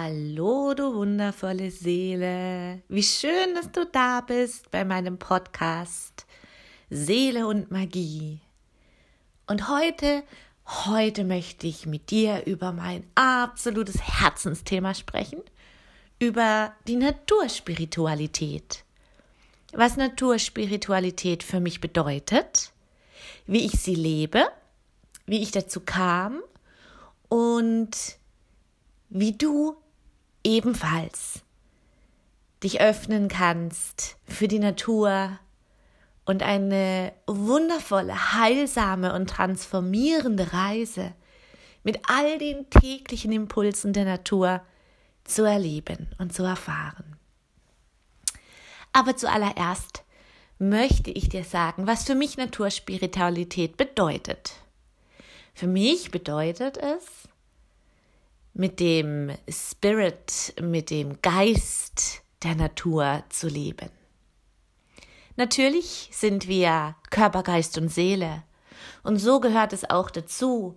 Hallo, du wundervolle Seele. Wie schön, dass du da bist bei meinem Podcast Seele und Magie. Und heute, heute möchte ich mit dir über mein absolutes Herzensthema sprechen, über die Naturspiritualität. Was Naturspiritualität für mich bedeutet, wie ich sie lebe, wie ich dazu kam und wie du ebenfalls dich öffnen kannst für die Natur und eine wundervolle, heilsame und transformierende Reise mit all den täglichen Impulsen der Natur zu erleben und zu erfahren. Aber zuallererst möchte ich dir sagen, was für mich Naturspiritualität bedeutet. Für mich bedeutet es, mit dem Spirit, mit dem Geist der Natur zu leben. Natürlich sind wir Körper, Geist und Seele. Und so gehört es auch dazu,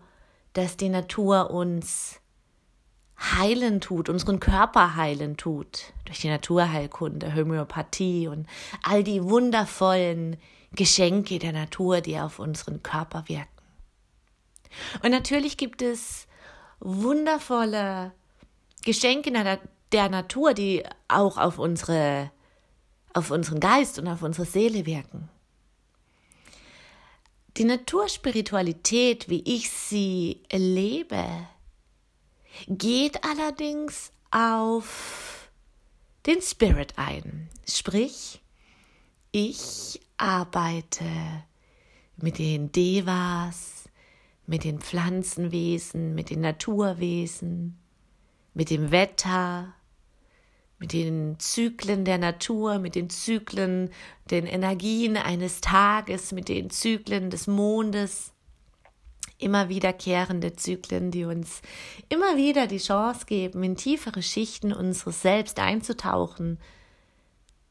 dass die Natur uns heilen tut, unseren Körper heilen tut, durch die Naturheilkunde, Homöopathie und all die wundervollen Geschenke der Natur, die auf unseren Körper wirken. Und natürlich gibt es wundervolle Geschenke der Natur, die auch auf unsere, auf unseren Geist und auf unsere Seele wirken. Die Naturspiritualität, wie ich sie erlebe, geht allerdings auf den Spirit ein. Sprich, ich arbeite mit den Devas, mit den Pflanzenwesen, mit den Naturwesen, mit dem Wetter, mit den Zyklen der Natur, mit den Zyklen, den Energien eines Tages, mit den Zyklen des Mondes, immer wiederkehrende Zyklen, die uns immer wieder die Chance geben, in tiefere Schichten unseres Selbst einzutauchen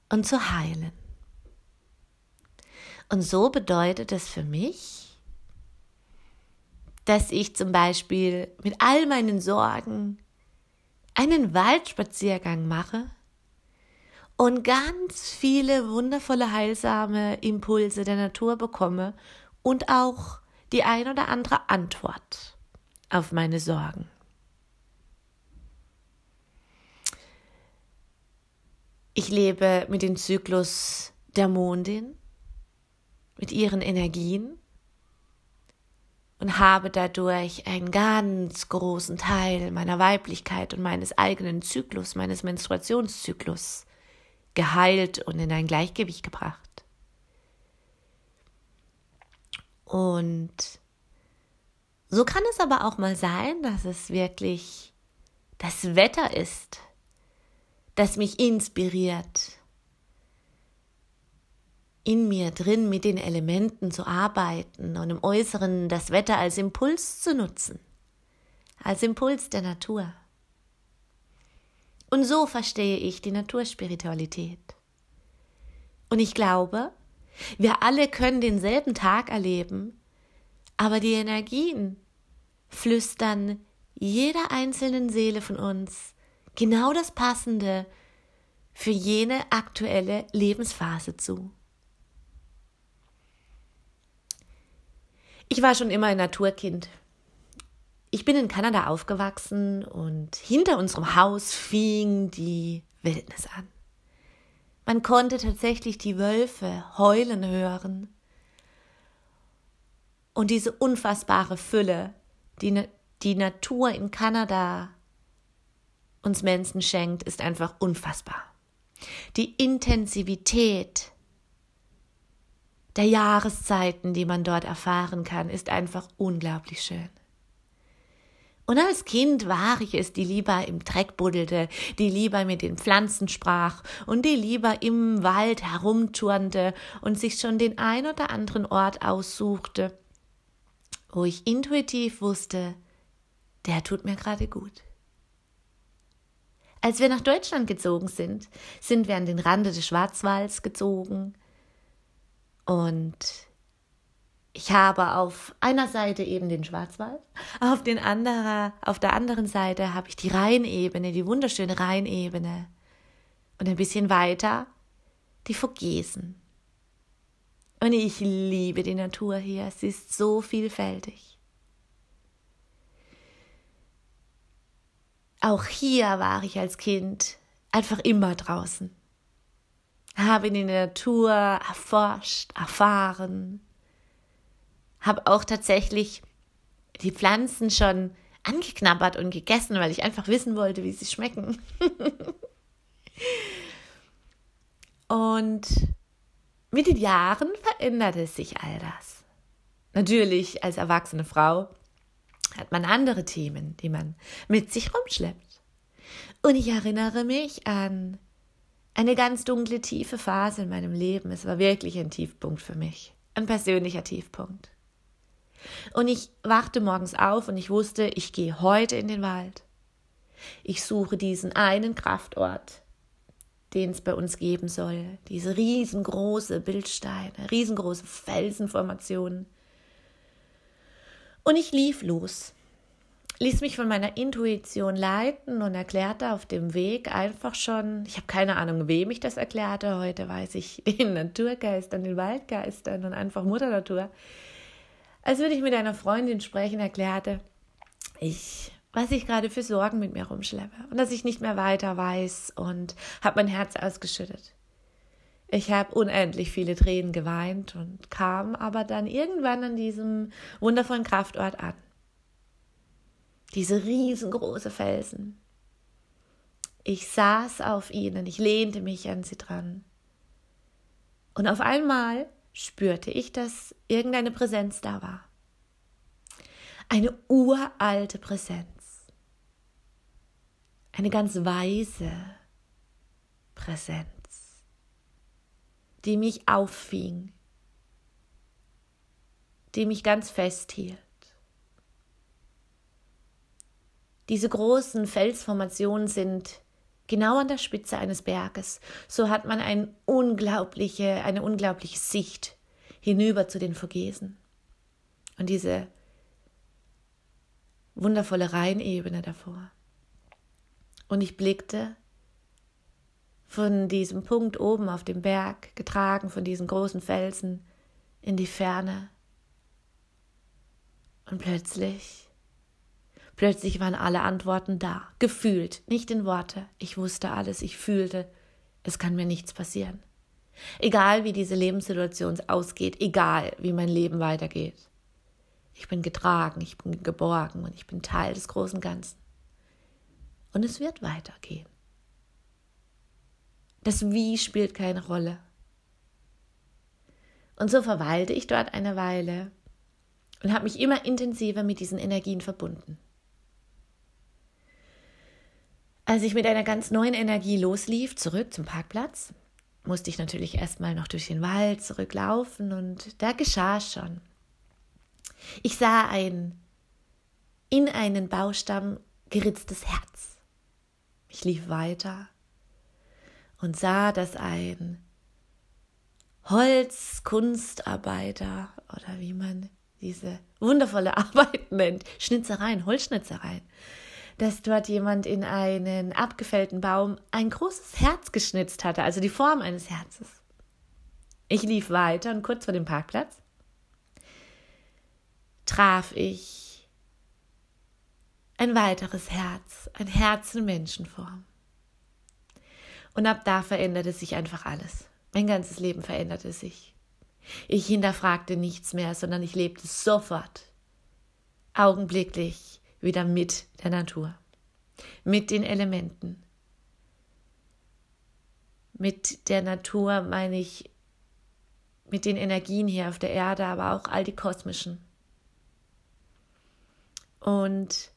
und zu heilen. Und so bedeutet es für mich, dass ich zum Beispiel mit all meinen Sorgen einen Waldspaziergang mache und ganz viele wundervolle, heilsame Impulse der Natur bekomme und auch die ein oder andere Antwort auf meine Sorgen. Ich lebe mit dem Zyklus der Mondin, mit ihren Energien und habe dadurch einen ganz großen Teil meiner Weiblichkeit und meines eigenen Zyklus, meines Menstruationszyklus geheilt und in ein Gleichgewicht gebracht. Und so kann es aber auch mal sein, dass es wirklich das Wetter ist, das mich inspiriert, in mir drin mit den Elementen zu arbeiten und im Äußeren das Wetter als Impuls zu nutzen, als Impuls der Natur. Und so verstehe ich die Naturspiritualität. Und ich glaube, wir alle können denselben Tag erleben, aber die Energien flüstern jeder einzelnen Seele von uns genau das Passende für jene aktuelle Lebensphase zu. Ich war schon immer ein Naturkind. Ich bin in Kanada aufgewachsen und hinter unserem Haus fing die Wildnis an. Man konnte tatsächlich die Wölfe heulen hören. Und diese unfassbare Fülle, die die Natur in Kanada uns Menschen schenkt, ist einfach unfassbar. Die Intensivität der Jahreszeiten, die man dort erfahren kann, ist einfach unglaublich schön. Und als Kind war ich es, die lieber im Dreck buddelte, die lieber mit den Pflanzen sprach und die lieber im Wald herumturnte und sich schon den ein oder anderen Ort aussuchte, wo ich intuitiv wusste, der tut mir gerade gut. Als wir nach Deutschland gezogen sind, sind wir an den Rande des Schwarzwalds gezogen, und ich habe auf einer Seite eben den Schwarzwald, auf, den anderer, auf der anderen Seite habe ich die Rheinebene, die wunderschöne Rheinebene. Und ein bisschen weiter die Vogesen. Und ich liebe die Natur hier. Sie ist so vielfältig. Auch hier war ich als Kind einfach immer draußen. Habe in die Natur erforscht, erfahren. Habe auch tatsächlich die Pflanzen schon angeknabbert und gegessen, weil ich einfach wissen wollte, wie sie schmecken. und mit den Jahren veränderte sich all das. Natürlich, als erwachsene Frau hat man andere Themen, die man mit sich rumschleppt. Und ich erinnere mich an eine ganz dunkle, tiefe Phase in meinem Leben. Es war wirklich ein Tiefpunkt für mich, ein persönlicher Tiefpunkt. Und ich wachte morgens auf und ich wusste, ich gehe heute in den Wald. Ich suche diesen einen Kraftort, den es bei uns geben soll. Diese riesengroße Bildsteine, riesengroße Felsenformationen. Und ich lief los, ließ mich von meiner Intuition leiten und erklärte auf dem Weg einfach schon, ich habe keine Ahnung, wem ich das erklärte, heute weiß ich den Naturgeistern, den Waldgeistern und einfach Mutter Natur. Als würde ich mit einer Freundin sprechen, erklärte ich was ich gerade für Sorgen mit mir rumschleppe und dass ich nicht mehr weiter weiß und habe mein Herz ausgeschüttet. Ich habe unendlich viele Tränen geweint und kam aber dann irgendwann an diesem wundervollen Kraftort an. Diese riesengroße Felsen. Ich saß auf ihnen, ich lehnte mich an sie dran. Und auf einmal spürte ich, dass irgendeine Präsenz da war. Eine uralte Präsenz eine ganz weise Präsenz, die mich auffing, die mich ganz festhielt. Diese großen Felsformationen sind genau an der Spitze eines Berges. So hat man eine unglaubliche, eine unglaubliche Sicht hinüber zu den Vogesen. Und diese wundervolle Rheinebene davor. Und ich blickte von diesem Punkt oben auf dem Berg, getragen von diesen großen Felsen, in die Ferne. Und plötzlich, plötzlich waren alle Antworten da, gefühlt, nicht in Worte. Ich wusste alles, ich fühlte, es kann mir nichts passieren. Egal wie diese Lebenssituation ausgeht, egal wie mein Leben weitergeht. Ich bin getragen, ich bin geborgen und ich bin Teil des großen Ganzen. Und es wird weitergehen. Das Wie spielt keine Rolle. Und so verweilte ich dort eine Weile und habe mich immer intensiver mit diesen Energien verbunden. Als ich mit einer ganz neuen Energie loslief, zurück zum Parkplatz, musste ich natürlich erstmal noch durch den Wald zurücklaufen und da geschah schon. Ich sah ein in einen Baustamm geritztes Herz. Ich lief weiter und sah, dass ein Holzkunstarbeiter oder wie man diese wundervolle Arbeit nennt, Schnitzereien, Holzschnitzereien, dass dort jemand in einen abgefällten Baum ein großes Herz geschnitzt hatte, also die Form eines Herzes. Ich lief weiter und kurz vor dem Parkplatz traf ich ein weiteres Herz, ein Herz in Menschenform. Und ab da veränderte sich einfach alles. Mein ganzes Leben veränderte sich. Ich hinterfragte nichts mehr, sondern ich lebte sofort, augenblicklich wieder mit der Natur, mit den Elementen. Mit der Natur meine ich mit den Energien hier auf der Erde, aber auch all die kosmischen. Und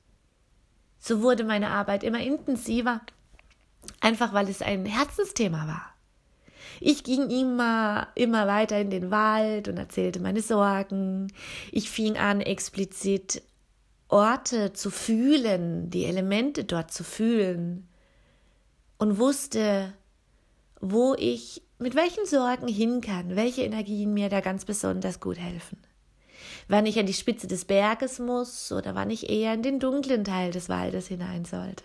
so wurde meine Arbeit immer intensiver, einfach weil es ein Herzensthema war. Ich ging immer, immer weiter in den Wald und erzählte meine Sorgen. Ich fing an, explizit Orte zu fühlen, die Elemente dort zu fühlen und wusste, wo ich mit welchen Sorgen hin kann, welche Energien mir da ganz besonders gut helfen. wann ich an die Spitze des Berges muss oder wann ich eher in den dunklen Teil des Waldes hinein sollte.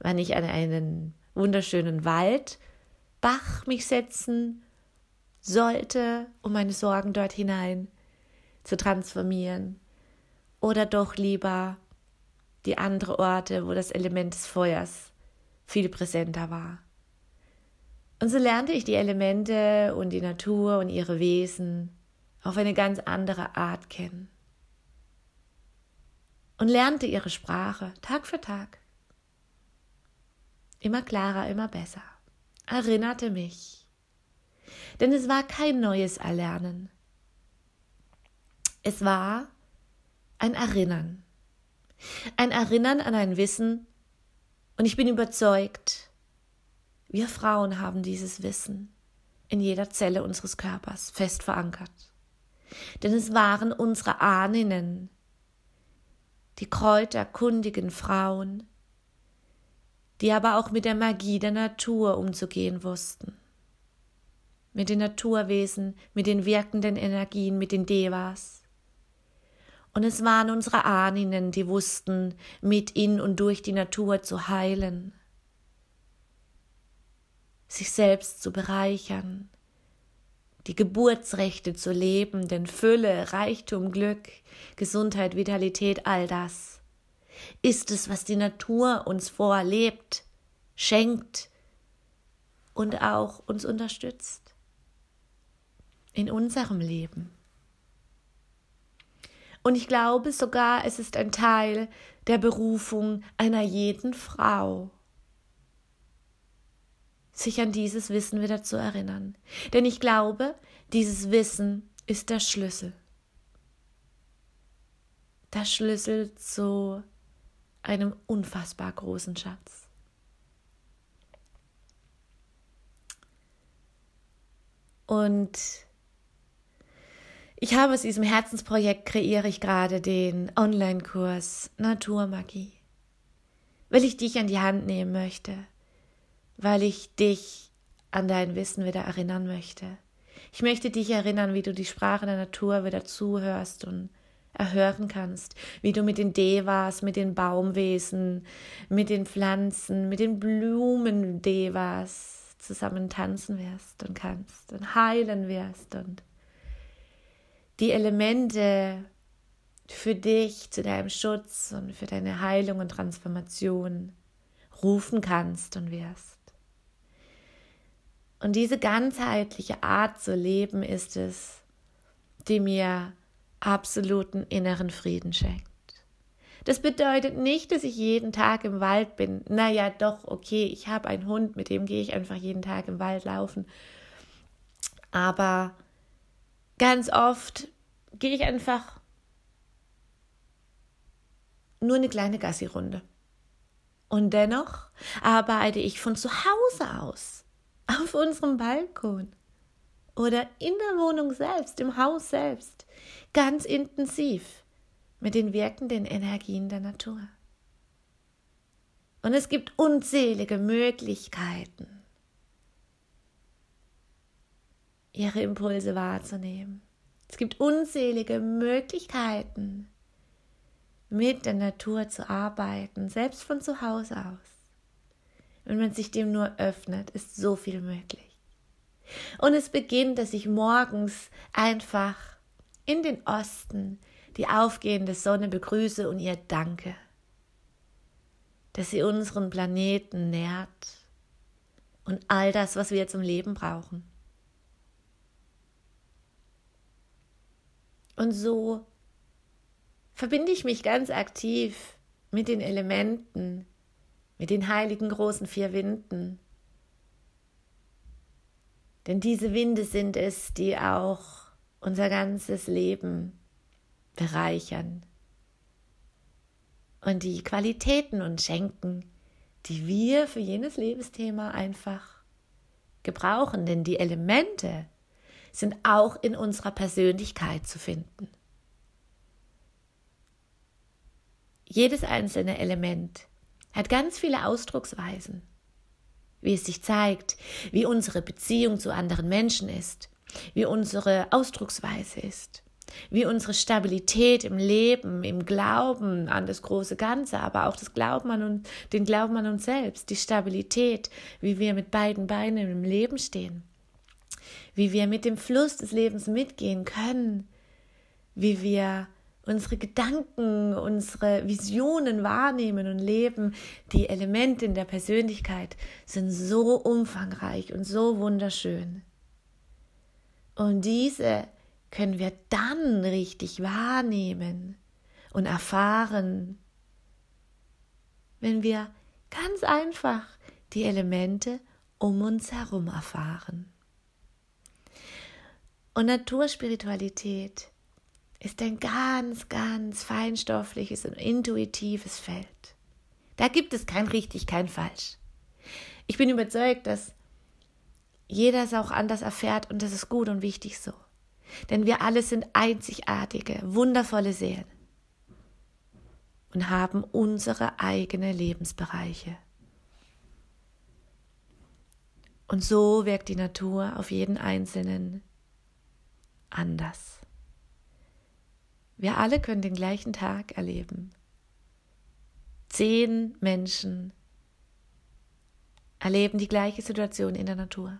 Wann ich an einen wunderschönen Waldbach mich setzen sollte, um meine Sorgen dort hinein zu transformieren. Oder doch lieber die andere Orte, wo das Element des Feuers viel präsenter war. Und so lernte ich die Elemente und die Natur und ihre Wesen auf eine ganz andere Art kennen. Und lernte ihre Sprache Tag für Tag. Immer klarer, immer besser. Erinnerte mich. Denn es war kein neues Erlernen. Es war ein Erinnern. Ein Erinnern an ein Wissen. Und ich bin überzeugt, wir Frauen haben dieses Wissen in jeder Zelle unseres Körpers fest verankert. Denn es waren unsere Ahnen, die kräuterkundigen Frauen, die aber auch mit der Magie der Natur umzugehen wussten. Mit den Naturwesen, mit den wirkenden Energien, mit den Devas. Und es waren unsere Ahnen, die wussten, mit in und durch die Natur zu heilen, sich selbst zu bereichern, die Geburtsrechte zu leben, denn Fülle, Reichtum, Glück, Gesundheit, Vitalität, all das ist es, was die Natur uns vorlebt, schenkt und auch uns unterstützt in unserem Leben. Und ich glaube sogar, es ist ein Teil der Berufung einer jeden Frau, sich an dieses Wissen wieder zu erinnern. Denn ich glaube, dieses Wissen ist der Schlüssel. Der Schlüssel zu einem unfassbar großen Schatz. Und ich habe aus diesem Herzensprojekt kreiere ich gerade den Online-Kurs Naturmagie, weil ich dich an die Hand nehmen möchte, weil ich dich an dein Wissen wieder erinnern möchte. Ich möchte dich erinnern, wie du die Sprache der Natur wieder zuhörst und erhören kannst, wie du mit den Devas, mit den Baumwesen, mit den Pflanzen, mit den Blumen-Devas zusammen tanzen wirst und kannst und heilen wirst und die Elemente für dich zu deinem Schutz und für deine Heilung und Transformation rufen kannst und wirst. Und diese ganzheitliche Art zu leben ist es, die mir absoluten inneren Frieden schenkt. Das bedeutet nicht, dass ich jeden Tag im Wald bin. Naja, doch, okay, ich habe einen Hund, mit dem gehe ich einfach jeden Tag im Wald laufen. Aber ganz oft gehe ich einfach nur eine kleine Gassi-Runde. Und dennoch arbeite ich von zu Hause aus, auf unserem Balkon oder in der Wohnung selbst, im Haus selbst, ganz intensiv mit den wirkenden Energien der Natur. Und es gibt unzählige Möglichkeiten, ihre Impulse wahrzunehmen. Es gibt unzählige Möglichkeiten, mit der Natur zu arbeiten, selbst von zu Hause aus. Wenn man sich dem nur öffnet, ist so viel möglich. Und es beginnt, dass ich morgens einfach in den Osten die aufgehende Sonne begrüße und ihr danke, dass sie unseren Planeten nährt und all das, was wir zum Leben brauchen. Und so verbinde ich mich ganz aktiv mit den Elementen, mit den heiligen großen vier Winden. Denn diese Winde sind es, die auch unser ganzes Leben bereichern und die Qualitäten uns schenken, die wir für jenes Lebensthema einfach gebrauchen. Denn die Elemente, sind auch in unserer Persönlichkeit zu finden. Jedes einzelne Element hat ganz viele Ausdrucksweisen, wie es sich zeigt, wie unsere Beziehung zu anderen Menschen ist, wie unsere Ausdrucksweise ist. wie unsere Stabilität im Leben, im Glauben an das große Ganze, aber auch das Glauben an uns, den Glauben an uns selbst, die Stabilität, wie wir mit beiden Beinen im Leben stehen, wie wir mit dem Fluss des Lebens mitgehen können, wie wir unsere Gedanken, unsere Visionen wahrnehmen und leben. Die Elemente in der Persönlichkeit sind so umfangreich und so wunderschön. Und diese können wir dann richtig wahrnehmen und erfahren, wenn wir ganz einfach die Elemente um uns herum erfahren. Und Naturspiritualität ist ein ganz, ganz feinstoffliches und intuitives Feld. Da gibt es kein richtig, kein falsch. Ich bin überzeugt, dass jeder es auch anders erfährt und das ist gut und wichtig so. Denn wir alle sind einzigartige, wundervolle Seelen und haben unsere eigenen Lebensbereiche. Und so wirkt die Natur auf jeden Einzelnen anders. Wir alle können den gleichen Tag erleben. Zehn Menschen erleben die gleiche Situation in der Natur.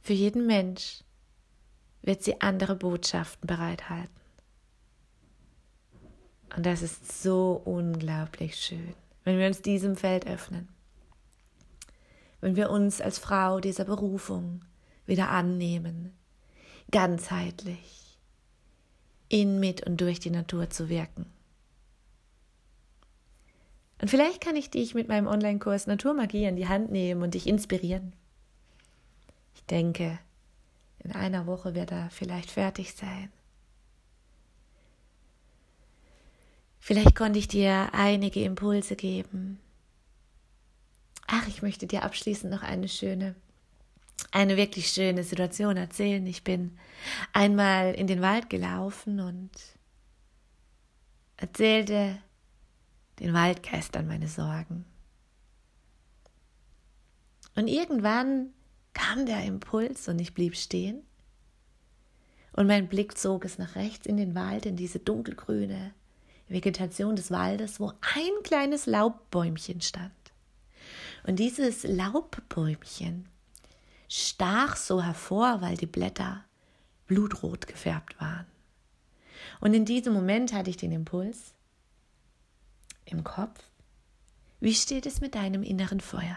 Für jeden Mensch wird sie andere Botschaften bereithalten. Und das ist so unglaublich schön, wenn wir uns diesem Feld öffnen. Wenn wir uns als Frau dieser Berufung wieder annehmen, ganzheitlich, in, mit und durch die Natur zu wirken. Und vielleicht kann ich dich mit meinem Online-Kurs Naturmagie in die Hand nehmen und dich inspirieren. Ich denke, in einer Woche wird er vielleicht fertig sein. Vielleicht konnte ich dir einige Impulse geben. Ach, ich möchte dir abschließend noch eine schöne, eine wirklich schöne Situation erzählen. Ich bin einmal in den Wald gelaufen und erzählte den Waldgeistern meine Sorgen. Und irgendwann kam der Impuls und ich blieb stehen. Und mein Blick zog es nach rechts in den Wald, in diese dunkelgrüne Vegetation des Waldes, wo ein kleines Laubbäumchen stand. Und dieses Laubbäumchen stach so hervor, weil die Blätter blutrot gefärbt waren. Und in diesem Moment hatte ich den Impuls im Kopf, wie steht es mit deinem inneren Feuer?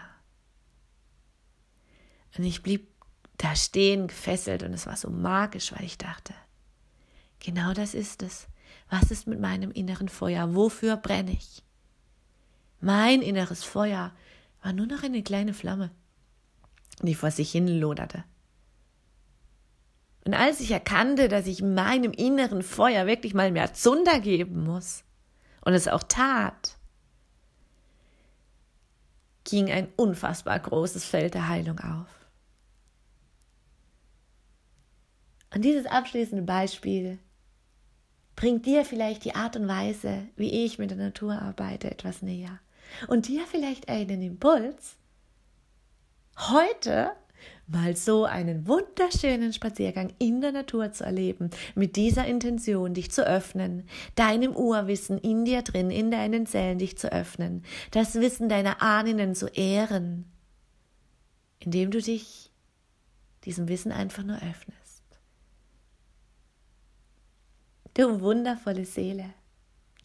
Und ich blieb da stehen, gefesselt, und es war so magisch, weil ich dachte, genau das ist es. Was ist mit meinem inneren Feuer? Wofür brenne ich? Mein inneres Feuer war nur noch eine kleine Flamme, die vor sich hin loderte. Und als ich erkannte, dass ich meinem inneren Feuer wirklich mal mehr Zunder geben muss und es auch tat, ging ein unfassbar großes Feld der Heilung auf. Und dieses abschließende Beispiel bringt dir vielleicht die Art und Weise, wie ich mit der Natur arbeite, etwas näher. Und dir vielleicht einen Impuls, heute mal so einen wunderschönen Spaziergang in der Natur zu erleben, mit dieser Intention, dich zu öffnen, deinem Urwissen in dir drin, in deinen Zellen dich zu öffnen, das Wissen deiner Ahnen zu ehren, indem du dich diesem Wissen einfach nur öffnest. Du wundervolle Seele,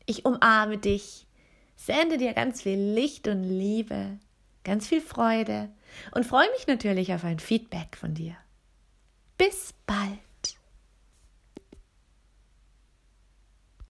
ich umarme dich, sende dir ganz viel Licht und Liebe, ganz viel Freude und freue mich natürlich auf ein Feedback von dir. Bis bald.